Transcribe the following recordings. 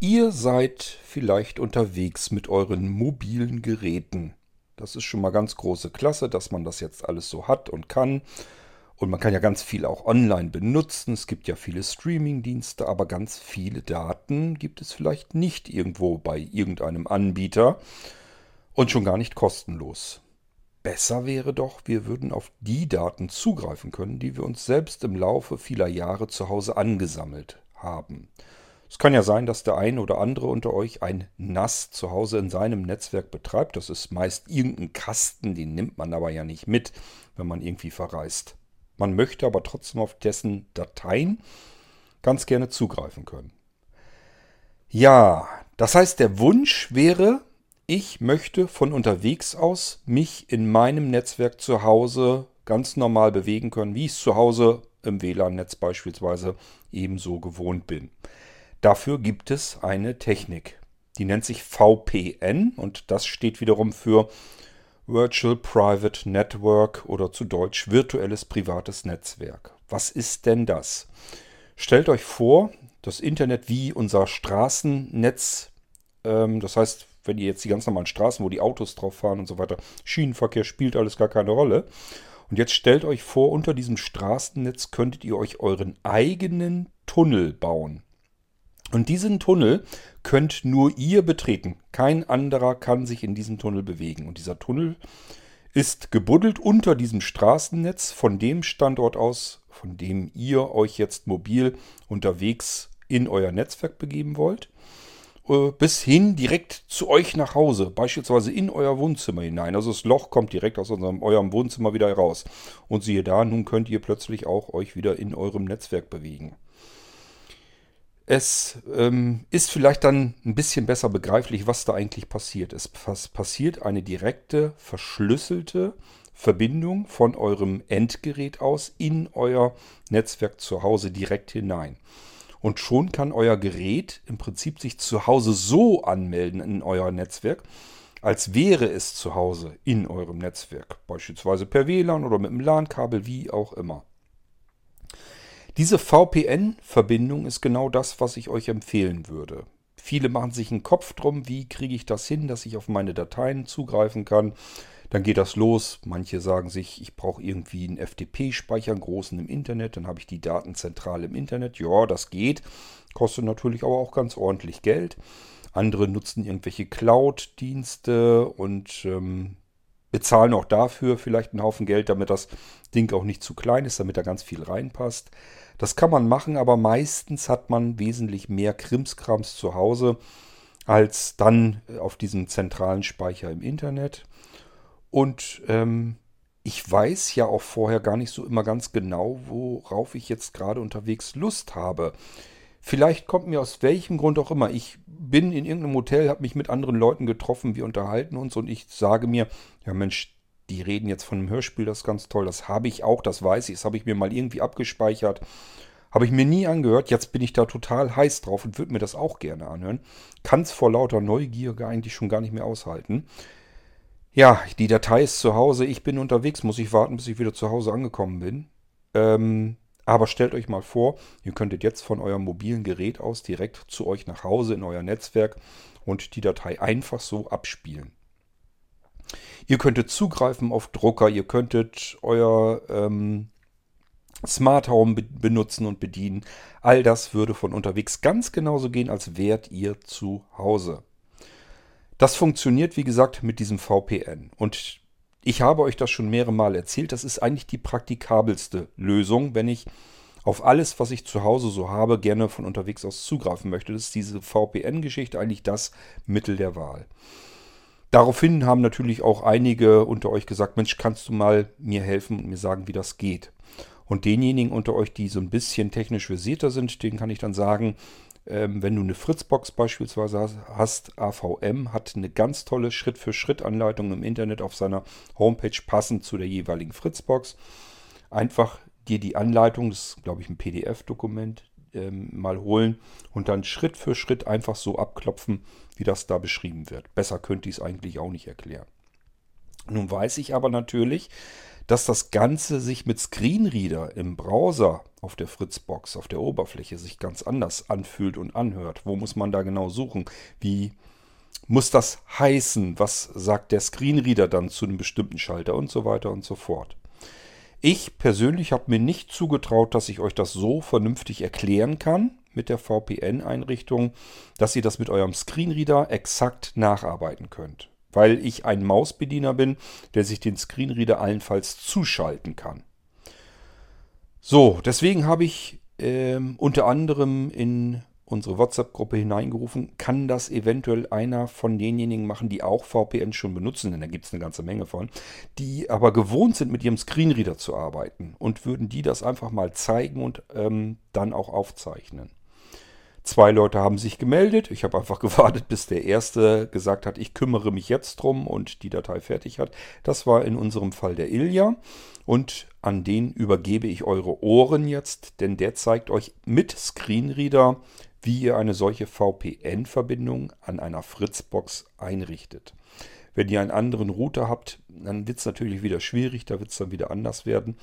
Ihr seid vielleicht unterwegs mit euren mobilen Geräten. Das ist schon mal ganz große Klasse, dass man das jetzt alles so hat und kann. Und man kann ja ganz viel auch online benutzen. Es gibt ja viele Streaming-Dienste, aber ganz viele Daten gibt es vielleicht nicht irgendwo bei irgendeinem Anbieter und schon gar nicht kostenlos. Besser wäre doch, wir würden auf die Daten zugreifen können, die wir uns selbst im Laufe vieler Jahre zu Hause angesammelt haben. Es kann ja sein, dass der eine oder andere unter euch ein NAS zu Hause in seinem Netzwerk betreibt. Das ist meist irgendein Kasten, den nimmt man aber ja nicht mit, wenn man irgendwie verreist. Man möchte aber trotzdem auf dessen Dateien ganz gerne zugreifen können. Ja, das heißt, der Wunsch wäre, ich möchte von unterwegs aus mich in meinem Netzwerk zu Hause ganz normal bewegen können, wie ich es zu Hause im WLAN-Netz beispielsweise ebenso gewohnt bin. Dafür gibt es eine Technik. Die nennt sich VPN und das steht wiederum für Virtual Private Network oder zu Deutsch virtuelles privates Netzwerk. Was ist denn das? Stellt euch vor, das Internet wie unser Straßennetz, ähm, das heißt, wenn ihr jetzt die ganz normalen Straßen, wo die Autos drauf fahren und so weiter, Schienenverkehr spielt alles gar keine Rolle. Und jetzt stellt euch vor, unter diesem Straßennetz könntet ihr euch euren eigenen Tunnel bauen. Und diesen Tunnel könnt nur ihr betreten. Kein anderer kann sich in diesem Tunnel bewegen. Und dieser Tunnel ist gebuddelt unter diesem Straßennetz von dem Standort aus, von dem ihr euch jetzt mobil unterwegs in euer Netzwerk begeben wollt, äh, bis hin direkt zu euch nach Hause, beispielsweise in euer Wohnzimmer hinein. Also das Loch kommt direkt aus unserem, eurem Wohnzimmer wieder heraus. Und siehe da, nun könnt ihr plötzlich auch euch wieder in eurem Netzwerk bewegen. Es ähm, ist vielleicht dann ein bisschen besser begreiflich, was da eigentlich passiert. Es passiert eine direkte, verschlüsselte Verbindung von eurem Endgerät aus in euer Netzwerk zu Hause direkt hinein. Und schon kann euer Gerät im Prinzip sich zu Hause so anmelden in euer Netzwerk, als wäre es zu Hause in eurem Netzwerk. Beispielsweise per WLAN oder mit einem LAN-Kabel, wie auch immer. Diese VPN-Verbindung ist genau das, was ich euch empfehlen würde. Viele machen sich einen Kopf drum, wie kriege ich das hin, dass ich auf meine Dateien zugreifen kann. Dann geht das los. Manche sagen sich, ich brauche irgendwie einen FTP-Speicher, einen großen im Internet. Dann habe ich die Daten zentral im Internet. Ja, das geht. Kostet natürlich aber auch ganz ordentlich Geld. Andere nutzen irgendwelche Cloud-Dienste und ähm, bezahlen auch dafür vielleicht einen Haufen Geld, damit das Ding auch nicht zu klein ist, damit da ganz viel reinpasst. Das kann man machen, aber meistens hat man wesentlich mehr Krimskrams zu Hause als dann auf diesem zentralen Speicher im Internet. Und ähm, ich weiß ja auch vorher gar nicht so immer ganz genau, worauf ich jetzt gerade unterwegs Lust habe. Vielleicht kommt mir aus welchem Grund auch immer. Ich bin in irgendeinem Hotel, habe mich mit anderen Leuten getroffen, wir unterhalten uns und ich sage mir, ja Mensch, die reden jetzt von einem Hörspiel, das ist ganz toll. Das habe ich auch, das weiß ich. Das habe ich mir mal irgendwie abgespeichert. Habe ich mir nie angehört. Jetzt bin ich da total heiß drauf und würde mir das auch gerne anhören. Kann es vor lauter Neugier eigentlich schon gar nicht mehr aushalten. Ja, die Datei ist zu Hause. Ich bin unterwegs. Muss ich warten, bis ich wieder zu Hause angekommen bin. Ähm, aber stellt euch mal vor, ihr könntet jetzt von eurem mobilen Gerät aus direkt zu euch nach Hause in euer Netzwerk und die Datei einfach so abspielen. Ihr könntet zugreifen auf Drucker, ihr könntet euer ähm, Smart Home be benutzen und bedienen. All das würde von unterwegs ganz genauso gehen, als wärt ihr zu Hause. Das funktioniert, wie gesagt, mit diesem VPN. Und ich habe euch das schon mehrere Mal erzählt. Das ist eigentlich die praktikabelste Lösung, wenn ich auf alles, was ich zu Hause so habe, gerne von unterwegs aus zugreifen möchte. Das ist diese VPN-Geschichte eigentlich das Mittel der Wahl. Daraufhin haben natürlich auch einige unter euch gesagt, Mensch, kannst du mal mir helfen und mir sagen, wie das geht. Und denjenigen unter euch, die so ein bisschen technisch versierter sind, denen kann ich dann sagen, ähm, wenn du eine Fritzbox beispielsweise hast, AVM hat eine ganz tolle Schritt-für-Schritt-Anleitung im Internet auf seiner Homepage passend zu der jeweiligen Fritzbox. Einfach dir die Anleitung, das ist glaube ich ein PDF-Dokument, ähm, mal holen und dann Schritt für Schritt einfach so abklopfen, wie das da beschrieben wird. Besser könnte ich es eigentlich auch nicht erklären. Nun weiß ich aber natürlich, dass das Ganze sich mit Screenreader im Browser auf der Fritzbox, auf der Oberfläche sich ganz anders anfühlt und anhört. Wo muss man da genau suchen? Wie muss das heißen? Was sagt der Screenreader dann zu einem bestimmten Schalter und so weiter und so fort. Ich persönlich habe mir nicht zugetraut, dass ich euch das so vernünftig erklären kann mit der VPN-Einrichtung, dass ihr das mit eurem Screenreader exakt nacharbeiten könnt. Weil ich ein Mausbediener bin, der sich den Screenreader allenfalls zuschalten kann. So, deswegen habe ich ähm, unter anderem in unsere WhatsApp-Gruppe hineingerufen, kann das eventuell einer von denjenigen machen, die auch VPN schon benutzen, denn da gibt es eine ganze Menge von, die aber gewohnt sind, mit ihrem Screenreader zu arbeiten und würden die das einfach mal zeigen und ähm, dann auch aufzeichnen. Zwei Leute haben sich gemeldet. Ich habe einfach gewartet, bis der erste gesagt hat, ich kümmere mich jetzt drum und die Datei fertig hat. Das war in unserem Fall der Ilja. Und an den übergebe ich eure Ohren jetzt, denn der zeigt euch mit Screenreader, wie ihr eine solche VPN-Verbindung an einer Fritzbox einrichtet. Wenn ihr einen anderen Router habt, dann wird es natürlich wieder schwierig, da wird es dann wieder anders werden.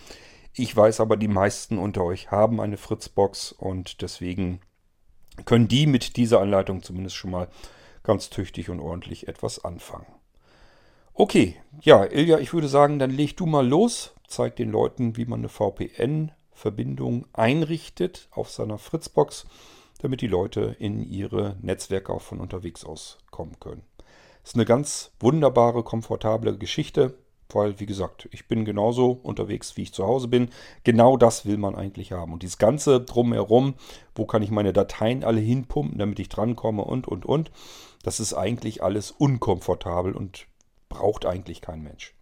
Ich weiß aber, die meisten unter euch haben eine Fritzbox und deswegen können die mit dieser Anleitung zumindest schon mal ganz tüchtig und ordentlich etwas anfangen. Okay, ja, Ilja, ich würde sagen, dann leg du mal los, zeig den Leuten, wie man eine VPN-Verbindung einrichtet auf seiner Fritzbox, damit die Leute in ihre Netzwerke auch von unterwegs aus kommen können. Ist eine ganz wunderbare, komfortable Geschichte. Weil, wie gesagt, ich bin genauso unterwegs, wie ich zu Hause bin. Genau das will man eigentlich haben. Und dieses Ganze drumherum, wo kann ich meine Dateien alle hinpumpen, damit ich drankomme und, und, und. Das ist eigentlich alles unkomfortabel und braucht eigentlich kein Mensch.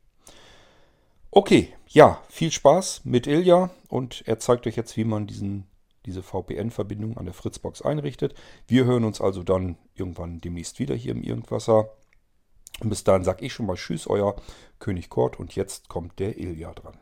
Okay, ja, viel Spaß mit Ilja und er zeigt euch jetzt, wie man diesen, diese VPN-Verbindung an der Fritzbox einrichtet. Wir hören uns also dann irgendwann demnächst wieder hier im Irgendwasser. Und bis dahin sage ich schon mal Tschüss, euer König Kort. Und jetzt kommt der Ilja dran.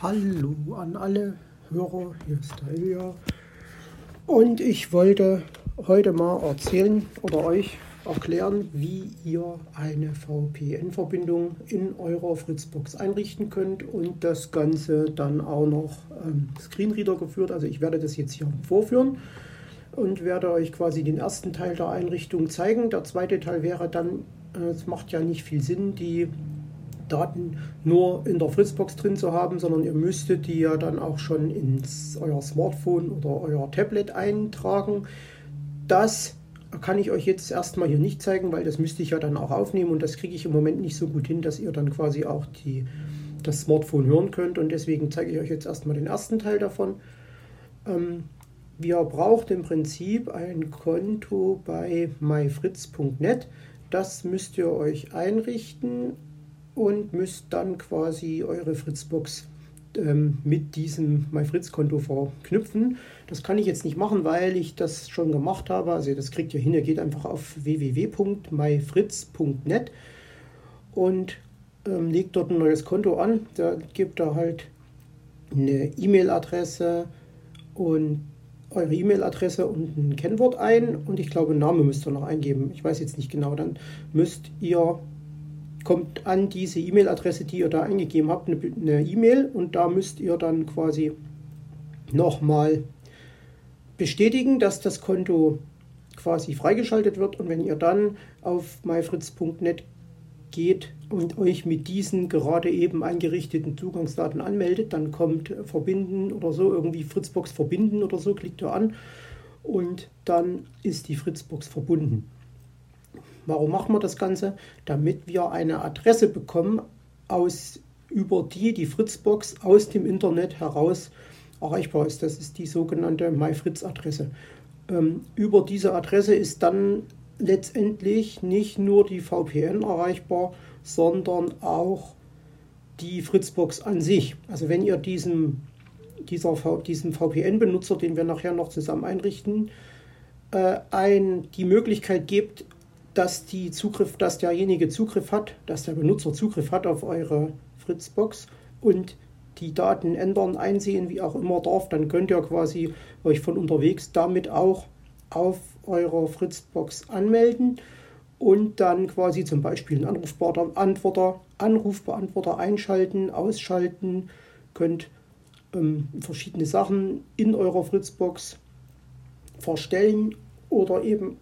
Hallo an alle Hörer, hier ist der Ilja. Und ich wollte heute mal erzählen oder euch erklären, wie ihr eine VPN-Verbindung in eurer Fritzbox einrichten könnt und das Ganze dann auch noch ähm, Screenreader geführt. Also ich werde das jetzt hier vorführen und werde euch quasi den ersten Teil der Einrichtung zeigen. Der zweite Teil wäre dann, äh, es macht ja nicht viel Sinn, die Daten nur in der Fritzbox drin zu haben, sondern ihr müsstet die ja dann auch schon ins euer Smartphone oder euer Tablet eintragen. Das kann ich euch jetzt erstmal hier nicht zeigen, weil das müsste ich ja dann auch aufnehmen und das kriege ich im Moment nicht so gut hin, dass ihr dann quasi auch die, das Smartphone hören könnt und deswegen zeige ich euch jetzt erstmal den ersten Teil davon. Ähm, ihr braucht im Prinzip ein Konto bei myfritz.net. Das müsst ihr euch einrichten und müsst dann quasi eure Fritzbox ähm, mit diesem MyFritz-Konto verknüpfen. Das kann ich jetzt nicht machen, weil ich das schon gemacht habe. Also das kriegt ihr hin, ihr geht einfach auf www.myfritz.net und ähm, legt dort ein neues Konto an. Da gibt ihr halt eine E-Mail-Adresse und eure E-Mail-Adresse und ein Kennwort ein und ich glaube, Name müsst ihr noch eingeben. Ich weiß jetzt nicht genau. Dann müsst ihr kommt an diese E-Mail-Adresse, die ihr da eingegeben habt, eine E-Mail und da müsst ihr dann quasi nochmal bestätigen, dass das Konto quasi freigeschaltet wird und wenn ihr dann auf myfritz.net geht und euch mit diesen gerade eben eingerichteten Zugangsdaten anmeldet, dann kommt verbinden oder so, irgendwie Fritzbox verbinden oder so, klickt ihr an und dann ist die Fritzbox verbunden. Warum machen wir das Ganze? Damit wir eine Adresse bekommen, aus, über die die Fritzbox aus dem Internet heraus erreichbar ist. Das ist die sogenannte MyFritz-Adresse. Ähm, über diese Adresse ist dann letztendlich nicht nur die VPN erreichbar, sondern auch die Fritzbox an sich. Also wenn ihr diesem, dieser, diesem VPN-Benutzer, den wir nachher noch zusammen einrichten, äh, ein, die Möglichkeit gebt, dass, die Zugriff, dass derjenige Zugriff hat, dass der Benutzer Zugriff hat auf eure Fritzbox und die Daten ändern, einsehen, wie auch immer darf, dann könnt ihr quasi euch von unterwegs damit auch auf eurer Fritzbox anmelden und dann quasi zum Beispiel einen Anrufbeantworter, Anrufbeantworter einschalten, ausschalten, könnt ähm, verschiedene Sachen in eurer Fritzbox verstellen oder eben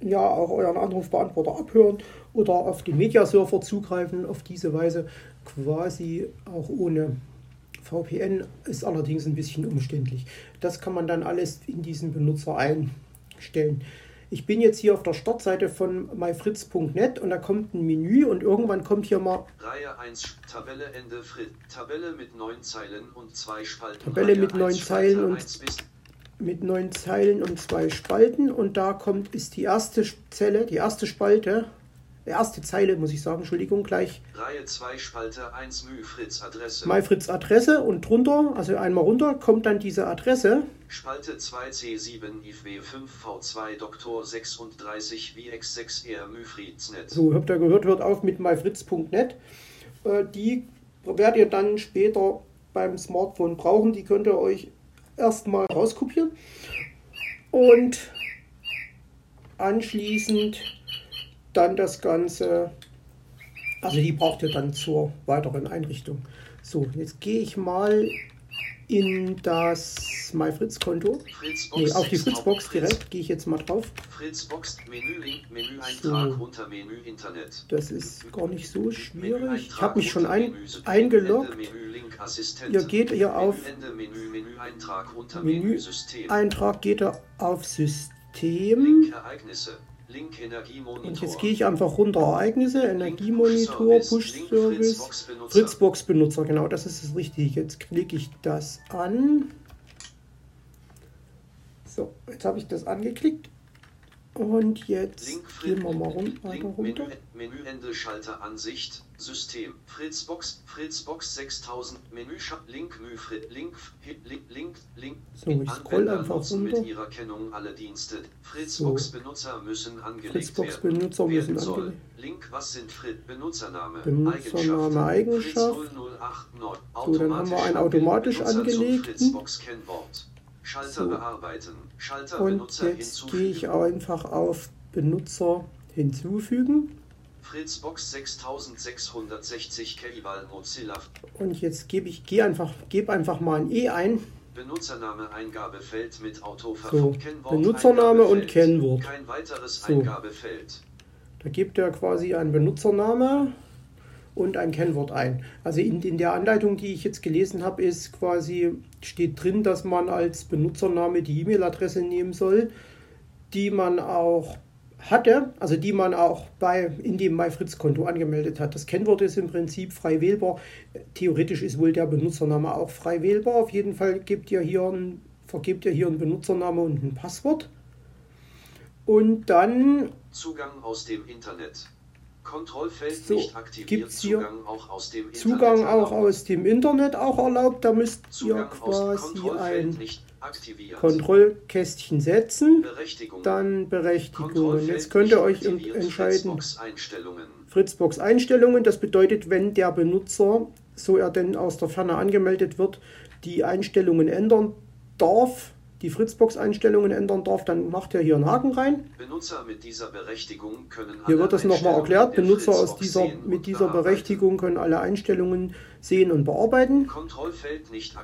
ja auch euren Anrufbeantworter abhören oder auf den Mediaserver zugreifen. Auf diese Weise quasi auch ohne VPN ist allerdings ein bisschen umständlich. Das kann man dann alles in diesen Benutzer einstellen. Ich bin jetzt hier auf der Startseite von myfritz.net und da kommt ein Menü und irgendwann kommt hier mal Reihe 1 Tabelle Ende Frit Tabelle mit neun Zeilen und zwei Spalten. Tabelle mit neun 1, Zeilen und 1 bis mit neun Zeilen und zwei Spalten und da kommt ist die erste Zelle, die erste Spalte, die erste Zeile muss ich sagen, Entschuldigung, gleich Reihe 2 Spalte 1 Mü Fritz Adresse. myfritz Adresse und drunter, also einmal runter, kommt dann diese Adresse Spalte 2 C7 IFW 5 V2 Doktor 36 VX6R Müfriedsnet. So, habt ihr gehört, hört auf mit myfritz.net. Äh, Die werdet ihr dann später beim Smartphone brauchen. Die könnt ihr euch erstmal rauskopieren. Und anschließend dann das Ganze, also die braucht ihr dann zur weiteren Einrichtung. So, jetzt gehe ich mal in das MyFritz-Konto. Nee, auf die 6 Fritzbox Fritz- direkt, gehe ich jetzt mal drauf. Fritzbox Menü Link Menü Eintrag So. unter Menü Internet. Das ist gar nicht so schwierig. Ich habe mich schon ein, eingeloggt. Menü Link. Ihr geht hier auf Menü Menü Eintrag unter Menü. Eintrag, geht er auf System. Link Ereignisse. Link Energiemonitor. Und jetzt gehe ich einfach runter Ereignisse, Energiemonitor, Push-Service, Fritzbox Benutzer. Fritzbox-Benutzer, genau, das ist das Richtige. Jetzt klicke ich das an. So, jetzt habe ich das angeklickt. Und jetzt gehen wir mal runter. Menü, Menüende Schalter Ansicht System Fritzbox Fritzbox 6000 Menü Link Mü Fri- Link Link Link Link So, ich scroll Anwender einfach runter. mit ihrer Kennung alle Dienste Fritzbox Benutzer müssen angelegt Fritzbox werden Benutzer werden müssen soll. angelegt- Link was sind Frit Benutzername Benutzername, Eigenschaft. Fritz 0089 So, dann haben wir einen automatisch angelegten. Schalter So. bearbeiten Schalter Und Benutzer jetzt gehe ich einfach auf Benutzer hinzufügen. Fritzbox 6660 Keival Mozilla Und jetzt gebe ich, gehe einfach, gebe einfach mal ein E ein. Benutzername Eingabefeld mit So, Autoverfolgung Kennwort Benutzername und. Kennwort. Kein weiteres So. Eingabefeld. Da gibt er quasi einen Benutzername und ein Kennwort ein. Also in, in der Anleitung, die ich jetzt gelesen habe, ist quasi, steht drin, dass man als Benutzername die E-Mail-Adresse nehmen soll, die man auch hatte, also die man auch bei in dem MyFritz-Konto angemeldet hat. Das Kennwort ist im Prinzip frei wählbar. Theoretisch ist wohl der Benutzername auch frei wählbar. Auf jeden Fall gibt ihr hier ein, vergebt ihr hier einen Benutzername und ein Passwort. Und dann Zugang aus dem Internet. Kontrollfeld So, nicht aktiviert. Zugang auch aus dem Zugang Internet auch erlaubt. aus dem Internet auch erlaubt. Da müsst ihr Zugang aus quasi ein. Kontrollkästchen setzen, Berechtigung. dann Berechtigungen. Jetzt könnt ihr euch entscheiden. Fritzbox Einstellungen. Fritzbox Einstellungen, das bedeutet, wenn der Benutzer, so er denn aus der Ferne angemeldet wird, die Einstellungen ändern darf, die Fritzbox-Einstellungen ändern darf, dann macht er hier einen Haken rein. Benutzer mit dieser Berechtigung können Hier wird das nochmal erklärt. Benutzer aus dieser, mit dieser. Berechtigung können alle Einstellungen sehen und bearbeiten.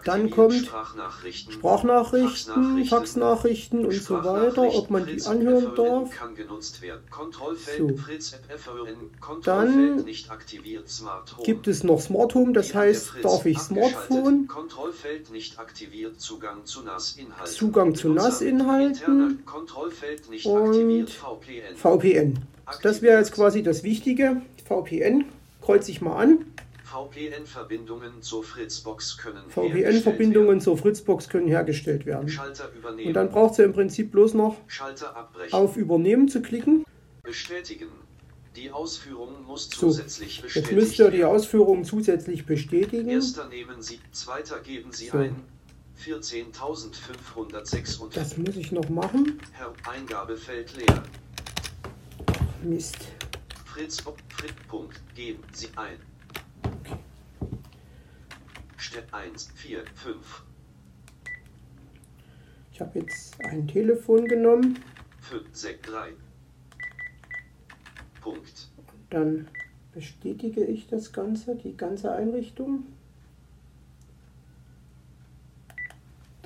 Dann kommt Sprachnachrichten. Sprachnachrichten, Faxnachrichten und so weiter, ob man die anhören darf. So. Dann. Gibt es noch Smart Home, das heißt, darf ich. Smartphone. Zugang zu NAS-Inhalten. Zugang zu NAS-Inhalten und. VPN. Das wäre jetzt quasi das Wichtige. VPN, kreuze ich mal an. VPN-Verbindungen zur Fritzbox können VPN-Verbindungen zur Fritzbox können hergestellt werden. Und dann braucht ihr im Prinzip bloß noch auf Übernehmen zu klicken. Bestätigen. Die Ausführung muss So, zusätzlich bestätigt Jetzt müsst ihr die. Ausführung zusätzlich bestätigen. Erster nehmen Sie, zweiter geben Sie So. ein. 14.506 und Das muss ich noch machen. Herr Eingabefeld leer. Mist. Fritz, Fritz, Punkt, geben Sie ein. Step 1, 4, 5, Ich habe jetzt ein Telefon genommen. 5, 6, 3. Punkt. Dann bestätige ich das Ganze, die ganze Einrichtung.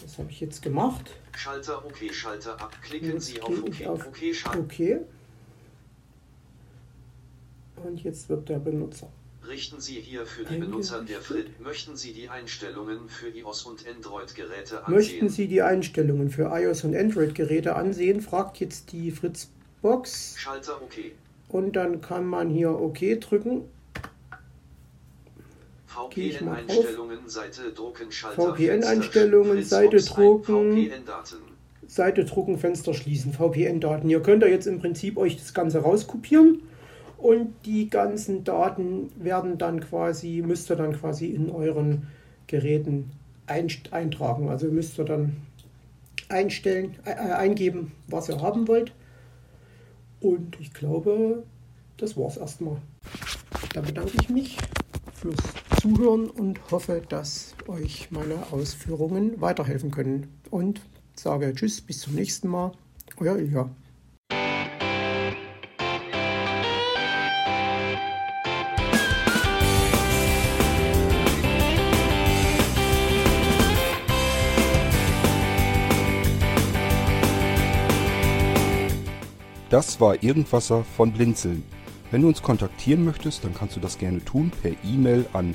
Das habe ich jetzt gemacht. Schalter OK, Schalter ab. Klicken Jetzt Sie auf OK. auf OK, Schalter. OK. Und jetzt wird der Benutzer. Richten Sie hier für die. Benutzer der Frit. Möchten Sie die Einstellungen für iOS und Android-Geräte Möchten ansehen? Sie die Einstellungen für iOS und Android-Geräte ansehen? Fragt jetzt die Fritzbox. Schalter OK. Und dann kann man hier OK drücken. Gehe ich mal VPN-Einstellungen, Seite drucken, Schalter. VPN-Einstellungen, Seite drucken. Seite drucken, Fenster schließen, VPN-Daten. Ihr könnt da jetzt im Prinzip euch das Ganze rauskopieren und die ganzen Daten werden dann quasi, müsst ihr dann quasi in euren Geräten eintragen. Also müsst ihr dann einstellen, äh, eingeben, was ihr haben wollt. Und ich glaube, das war's erstmal. Dann bedanke ich mich fürs Zuhören und hoffe, dass euch meine Ausführungen weiterhelfen können. Und sage Tschüss, bis zum nächsten Mal. Euer Ilja. Das war Irgendwasser von Blinzeln. Wenn du uns kontaktieren möchtest, dann kannst du das gerne tun per E-Mail an